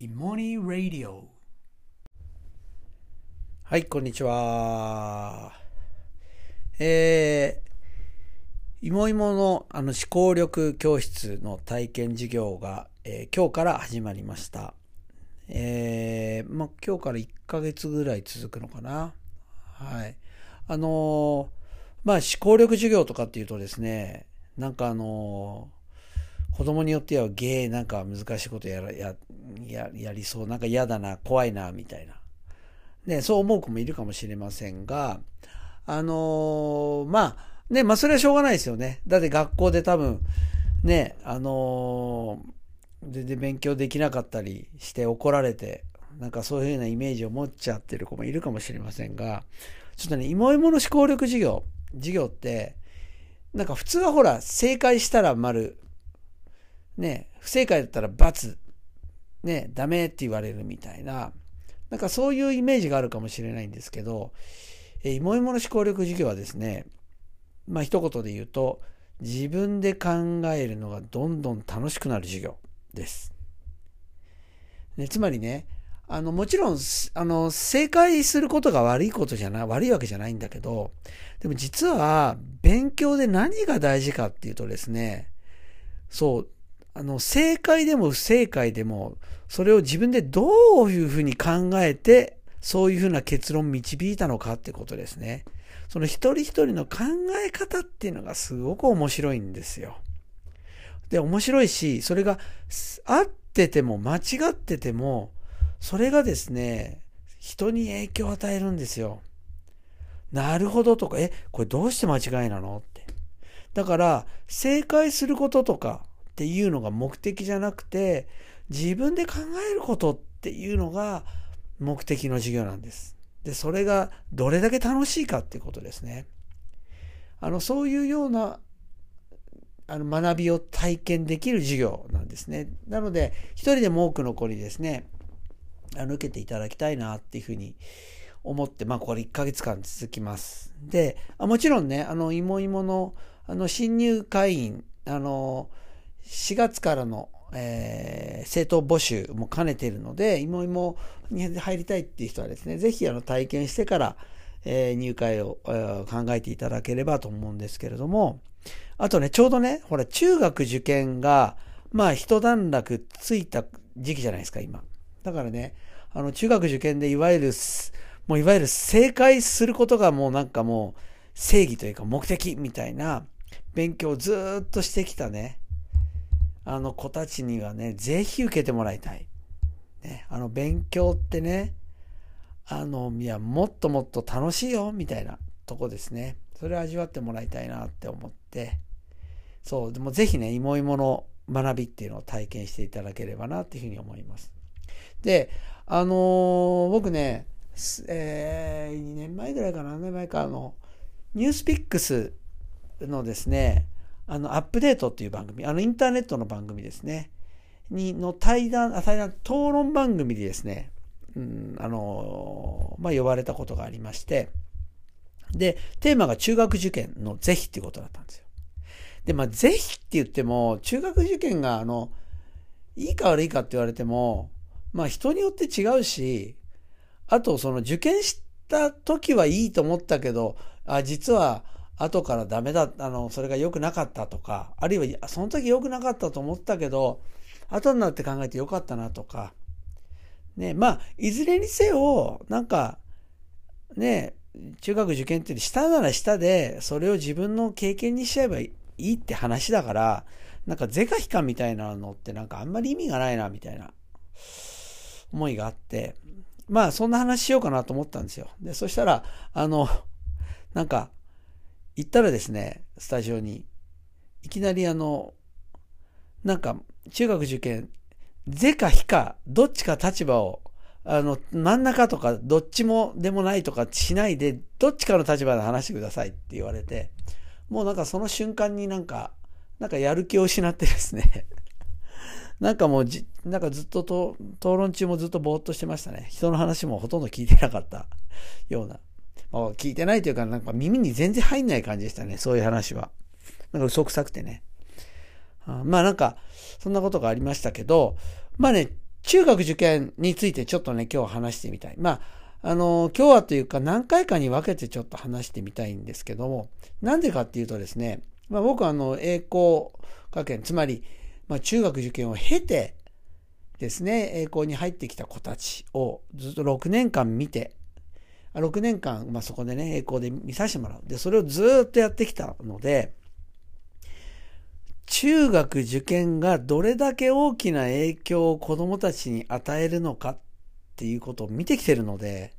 イモニーラディオはい、こんにちは。えー、いもいものあの思考力教室の体験授業が、えー今日から始まりました。えー、まあ、今日から1ヶ月ぐらい続くのかな。はい。あのーまあ、思考力授業とかっていうとですね、なんかあのー子供によってはゲーなんか難しいことやらやややりそう、なんか嫌だな、怖いな、みたいな。ね、そう思う子もいるかもしれませんが、あのーまあ、ね、まあそれはしょうがないですよね。だって学校で多分、ね、あのー全然勉強できなかったりして怒られて、なんかそういうようなイメージを持っちゃってる子もいるかもしれませんが、ちょっとね、芋芋の思考力授業、授業って、なんか普通はほら、正解したら丸、ね、不正解だったら×、ね、ダメって言われるみたいな、なんかそういうイメージがあるかもしれないんですけど、えー、芋芋の思考力授業はですね、まあ一言で言うと、自分で考えるのがどんどん楽しくなる授業です。ね、つまりね、あの、もちろん、あの、正解することが悪いことじゃない、悪いわけじゃないんだけど、でも実は、勉強で何が大事かっていうとですね、そう、あの、正解でも不正解でも、それを自分でどういうふうに考えて、そういうふうな結論を導いたのかってことですね。その一人一人の考え方っていうのがすごく面白いんですよ。で、面白いし、それが合ってても間違ってても、それがですね、人に影響を与えるんですよ。なるほどとか、え、これどうして間違いなのって。だから、正解することとかっていうのが目的じゃなくて、自分で考えることっていうのが目的の授業なんです。で、それがどれだけ楽しいかっていうことですね。あの、そういうようなあの学びを体験できる授業なんですね。なので、一人でも多くの子にですね、あの、受けていただきたいなっていうふうに思って、まあ、これ1ヶ月間続きます。で、あもちろんね、あの、芋芋の、あの、新入会員、あの、4月からの、えー、政党募集も兼ねているので、芋芋に入りたいっていう人はですね、ぜひあの体験してから、えー入会を、えー考えていただければと思うんですけれども、あとね、ちょうどね、ほら、中学受験が、まあ、一段落ついた時期じゃないですか、今。だからね、あの、中学受験でいわゆる、もういわゆる正解することがもうなんかもう正義というか目的みたいな勉強をずっとしてきたね、あの子たちにはね、ぜひ受けてもらいたい。ね、あの勉強ってね、あの、いや、もっともっと楽しいよ、みたいなとこですね。それを味わってもらいたいなって思って、そう、でもぜひね、芋芋の学びっていうのを体験していただければなっていうふうに思います。で、あのー僕ね、えー、2年前ぐらいかな、何年前か、あの、ニュースピックスのですね、あの、アップデートっていう番組、あの、インターネットの番組ですね、に、の対談、あ対談、討論番組でですね、うん、あのまあ、呼ばれたことがありまして、で、テーマが中学受験の是非っていうことだったんですよ。で、まあ、是非って言っても、中学受験が、あの、いいか悪いかって言われても、まあ、人によって違うし、あと、その受験した時はいいと思ったけど、あ、実は、後からダメだ、あの、それが良くなかったとか、あるいは、その時良くなかったと思ったけど、後になって考えて良かったなとか、ね、まあ、いずれにせよ、なんか、ね、中学受験って下なら下で、それを自分の経験にしちゃえばいいって話だから、なんか是か非かみたいなのってなんかあんまり意味がないな、みたいな思いがあって、まあ、そんな話しようかなと思ったんですよ。で、そしたら、あの、なんか、行ったらですね、スタジオに、いきなりあの、なんか、中学受験、是か非か、どっちか立場を、あの、真ん中とか、どっちもでもないとかしないで、どっちかの立場で話してくださいって言われて、もうなんかその瞬間になんか、なんかやる気を失ってですね、なんかもうじ、なんかずっとと討論中もずっとぼーっとしてましたね。人の話もほとんど聞いてなかったような。まあ、聞いてないというか、なんか耳に全然入んない感じでしたね、そういう話は。なんか嘘くさくてね。あまあなんか、そんなことがありましたけど、まあね、中学受験についてちょっとね、今日話してみたい。まあ、あの、今日はというか何回かに分けてちょっと話してみたいんですけども、なんでかっていうとですね、まあ僕はあの、栄光学園、つまり、まあ中学受験を経てですね、栄光に入ってきた子たちをずっと6年間見て、6年間、まあそこでね、栄光で見させてもらう。で、それをずっとやってきたので、中学受験がどれだけ大きな影響を子供たちに与えるのかっていうことを見てきてるので、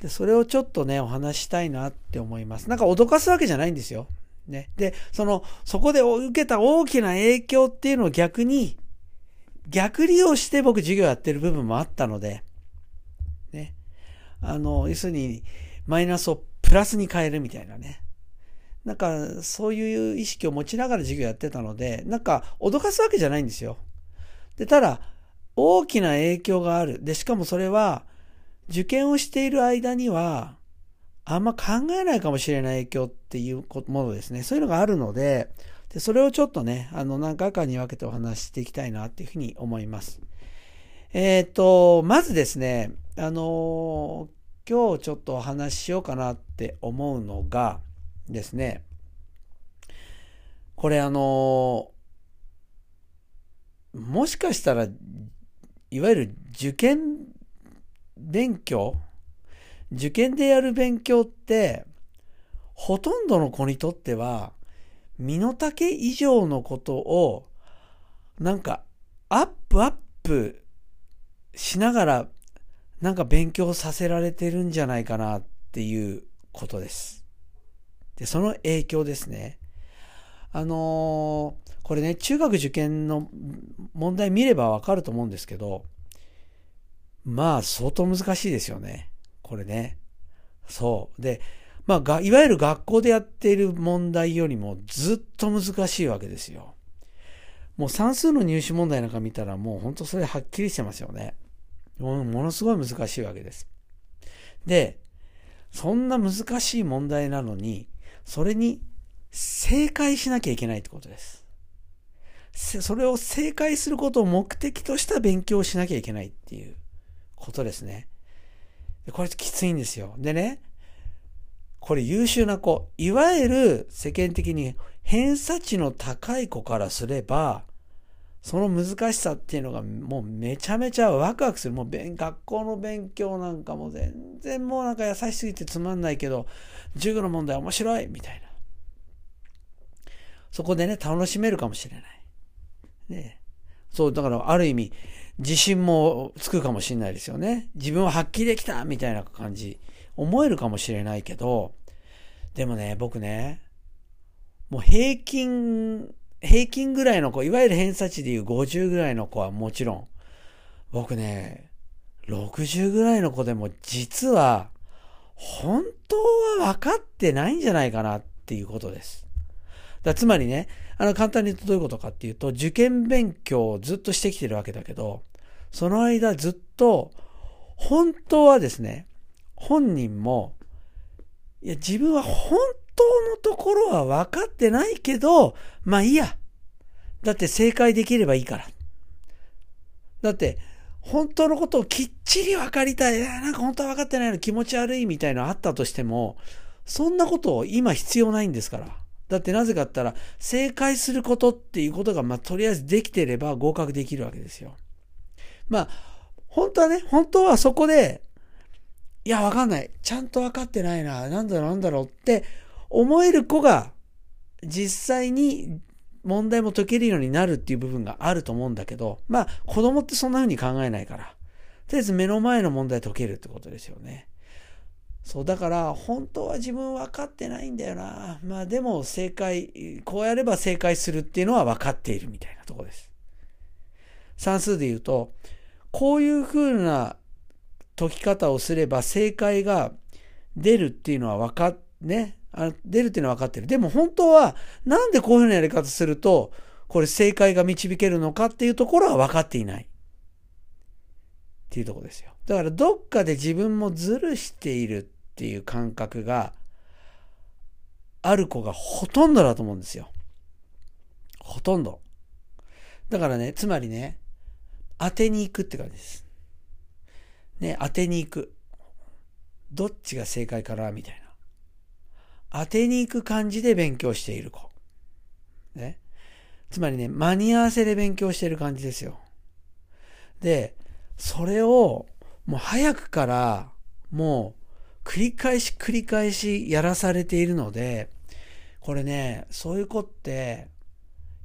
でそれをちょっとね、お話したいなって思います。なんか脅かすわけじゃないんですよ。ね。で、その、そこで受けた大きな影響っていうのを逆に、逆利用して僕授業やってる部分もあったので、あの、要するに、マイナスをプラスに変えるみたいなね。なんか、そういう意識を持ちながら授業やってたので、なんか、脅かすわけじゃないんですよ。で、ただ、大きな影響がある。で、しかもそれは、受験をしている間には、あんま考えないかもしれない影響っていうものですね。そういうのがあるので、でそれをちょっとね、あの、何回かに分けてお話ししていきたいなっていうふうに思います。えっ、ー、と、まずですね、あの今日ちょっとお話ししようかなって思うのが、ですね、これあの、もしかしたら、いわゆる受験勉強受験でやる勉強って、ほとんどの子にとっては、身の丈以上のことを、なんか、アップアップしながら、なんか勉強させられてるんじゃないかなっていうことです。で、その影響ですね。あのー、これね、中学受験の問題見ればわかると思うんですけど、まあ、相当難しいですよね。これね。そう。で、まあ、が、いわゆる学校でやっている問題よりもずっと難しいわけですよ。もう算数の入試問題なんか見たらもう本当それはっきりしてますよね。ものすごい難しいわけです。で、そんな難しい問題なのに、それに正解しなきゃいけないってことです。それを正解することを目的とした勉強をしなきゃいけないっていうことですね。これきついんですよ。でね、これ優秀な子、いわゆる世間的に偏差値の高い子からすれば、その難しさっていうのがもうめちゃめちゃワクワクする。もう学校の勉強なんかも全然もうなんか優しすぎてつまんないけど、授業の問題面白いみたいな。そこでね、楽しめるかもしれない。ねそう、だからある意味、自信もつくかもしれないですよね。自分は発揮できたみたいな感じ、思えるかもしれないけど、でもね、僕ね、もう平均平均ぐらいの子、いわゆる偏差値でいう50ぐらいの子はもちろん、僕ね、60ぐらいの子でも実は、本当は分かってないんじゃないかなっていうことです。だつまりね、あの簡単に言うとどういうことかっていうと、受験勉強をずっとしてきてるわけだけど、その間ずっと、本当はですね、本人も、いや、自分は本当のところは分かってないけど、まあいいや。だって正解できればいいから。だって、本当のことをきっちり分かりたい。なんか本当は分かってないの気持ち悪いみたいなのあったとしても、そんなことを今必要ないんですから。だってなぜかって言ったら、正解することっていうことが、まあ、とりあえずできてれば合格できるわけですよ。まあ、本当はね、本当はそこで、いや、わかんない。ちゃんと分かってないな。なんだろう、なんだろうって思える子が、実際に問題も解けるようになるっていう部分があると思うんだけど、まあ、子供ってそんな風に考えないから。とりあえず目の前の問題解けるってことですよね。そう、だから、本当は自分分かってないんだよな。まあでも正解、こうやれば正解するっていうのは分かっているみたいなとこです。算数で言うと、こういう風な解き方をすれば正解が出るっていうのは分かっ、ね。あ出るっていうのは分かってる。でも本当は、なんでこういうふうなやり方すると、これ正解が導けるのかっていうところは分かっていない。っていうとこですよ。だからどっかで自分もずるしているっていう感覚がある子がほとんどだと思うんですよ。ほとんど。だからね、つまりね、当てに行くって感じです。ね、当てに行く。どっちが正解かなみたいな。当てに行く感じで勉強している子。ね。つまりね、間に合わせで勉強してる感じですよ。で、それをもう早くからもう繰り返し繰り返しやらされているので、これね、そういう子って、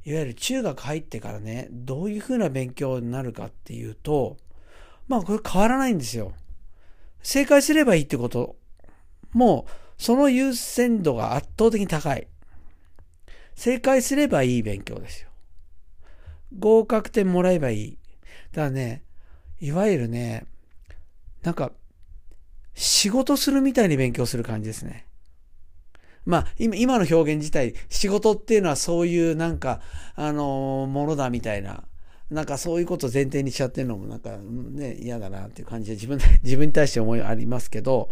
いわゆる中学入ってからね、どういう風な勉強になるかっていうと、まあこれ変わらないんですよ。正解すればいいってこと。もう、その優先度が圧倒的に高い。正解すればいい勉強ですよ。合格点もらえばいい。だからね、いわゆるね、なんか、仕事するみたいに勉強する感じですね。まあ、今、今の表現自体、仕事っていうのはそういうなんか、あのー、ものだみたいな、なんかそういうことを前提にしちゃってるのもなんかね、嫌だなっていう感じで自分、自分に対して思いありますけど、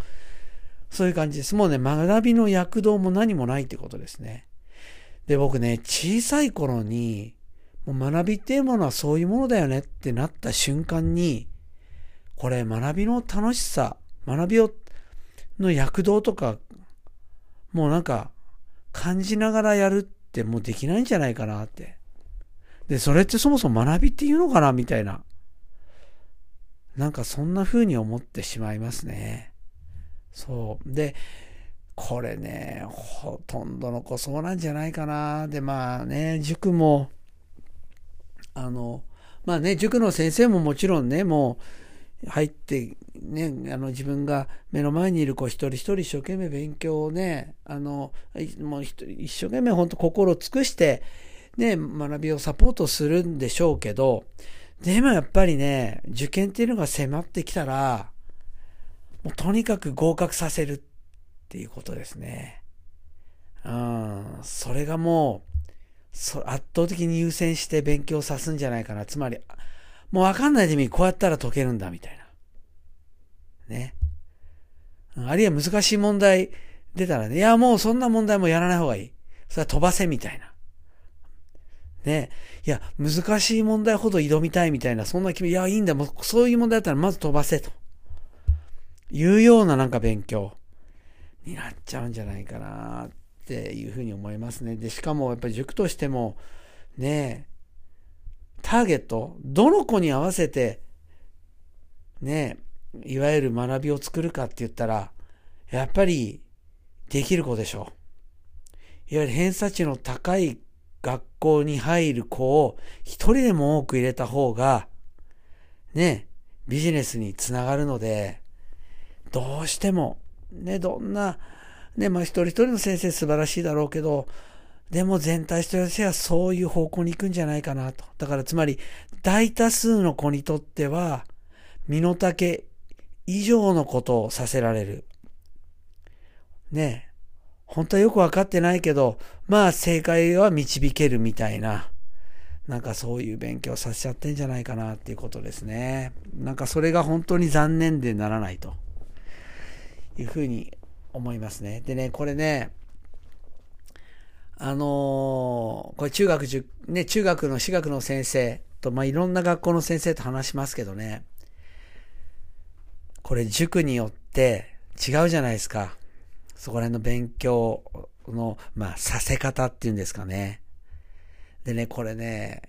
そういう感じです。もうね、学びの躍動も何もないってことですね。で、僕ね、小さい頃に、もう学びっていうものはそういうものだよねってなった瞬間に、これ学びの楽しさ、学びをの躍動とか、もうなんか感じながらやるってもうできないんじゃないかなって。で、それってそもそも学びっていうのかなみたいな。なんかそんな風に思ってしまいますね。そう。で、これね、ほとんどの子そうなんじゃないかな。で、まあね、塾も、あの、まあね、塾の先生ももちろんね、もう入ってね、あの自分が目の前にいる子一人一人一生懸命勉強をね、あの、もう一生懸命本当心を尽くしてね、学びをサポートするんでしょうけど、でもやっぱりね、受験っていうのが迫ってきたら、もうとにかく合格させるっていうことですね。うん、それがもう、そ圧倒的に優先して勉強さすんじゃないかな。つまり、もうわかんないでみこうやったら解けるんだみたいな。ね。あるいは難しい問題出たらね、いやもうそんな問題もやらない方がいい。それは飛ばせみたいな。ね、いや、難しい問題ほど挑みたいみたいな、そんな気分、いや、いいんだ、もうそういう問題だったらまず飛ばせと。いうようななんか勉強になっちゃうんじゃないかなっていうふうに思いますね。で、しかもやっぱり塾としても、ねターゲット、どの子に合わせて、ねいわゆる学びを作るかって言ったら、やっぱりできる子でしょう。いわゆる偏差値の高い学校に入る子を一人でも多く入れた方が、ね、ビジネスにつながるので、どうしても、ね、どんな、ね、まあ一人一人の先生素晴らしいだろうけど、でも全体としてはそういう方向に行くんじゃないかなと。だからつまり、大多数の子にとっては、身の丈以上のことをさせられる。ね本当はよくわかってないけど、まあ正解は導けるみたいな、なんかそういう勉強させちゃってんじゃないかなっていうことですね。なんかそれが本当に残念でならないというふうに思いますね。でね、これね、あのー、これ中学、ね、中学の私学の先生と、まあ、いろんな学校の先生と話しますけどね、これ塾によって違うじゃないですか。そこら辺の勉強の、まあ、させ方っていうんですかね。でね、これね、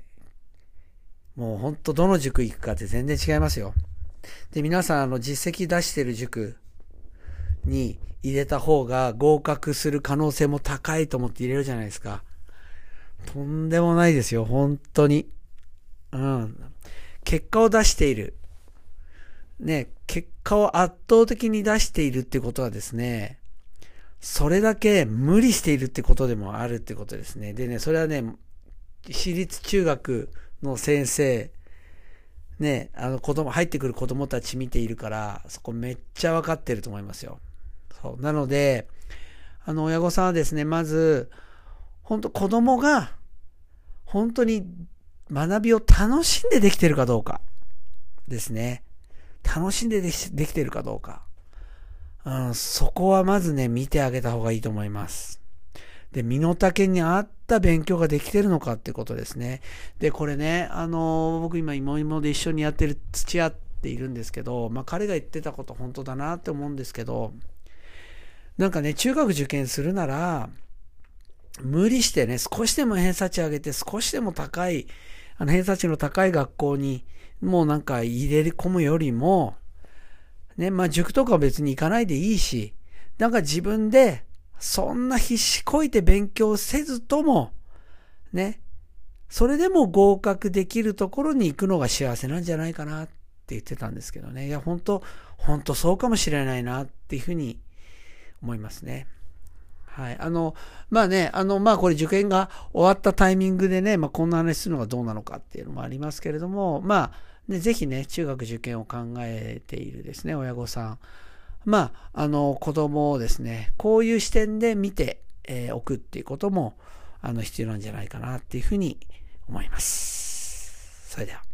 もうほんとどの塾行くかって全然違いますよ。で、皆さん、あの、実績出してる塾に入れた方が合格する可能性も高いと思って入れるじゃないですか。とんでもないですよ、本当に。うん。結果を出している。ね、結果を圧倒的に出しているってことはですね、それだけ無理しているってことでもあるってことですね。でね、それはね、私立中学の先生、ね、あの子供、入ってくる子供たち見ているから、そこめっちゃわかってると思いますよ。そう。なので、あの、親御さんはですね、まず、本当子供が、本当に学びを楽しんでできてるかどうかですね。楽しんでできてるかどうか。うん、そこはまずね、見てあげた方がいいと思います。で、身の丈に合った勉強ができてるのかってことですね。で、これね、あの、僕今、芋芋で一緒にやってる土屋っているんですけど、まあ彼が言ってたこと本当だなって思うんですけど、なんかね、中学受験するなら、無理してね、少しでも偏差値上げて、少しでも高い、あの偏差値の高い学校に、もうなんか入れ込むよりも、ね、まあ塾とかは別に行かないでいいし、なんか自分でそんな必死こいて勉強せずとも、ね、それでも合格できるところに行くのが幸せなんじゃないかなって言ってたんですけどね。いや、本当本当そうかもしれないなっていうふうに思いますね。はい。あの、まあね、あの、まあこれ受験が終わったタイミングでね、まあこんな話するのがどうなのかっていうのもありますけれども、まあ、ね、ぜひね、中学受験を考えているですね、親御さん。まあ、あの、子供をですね、こういう視点で見て、えー、おくっていうことも、あの、必要なんじゃないかなっていうふうに思います。それでは。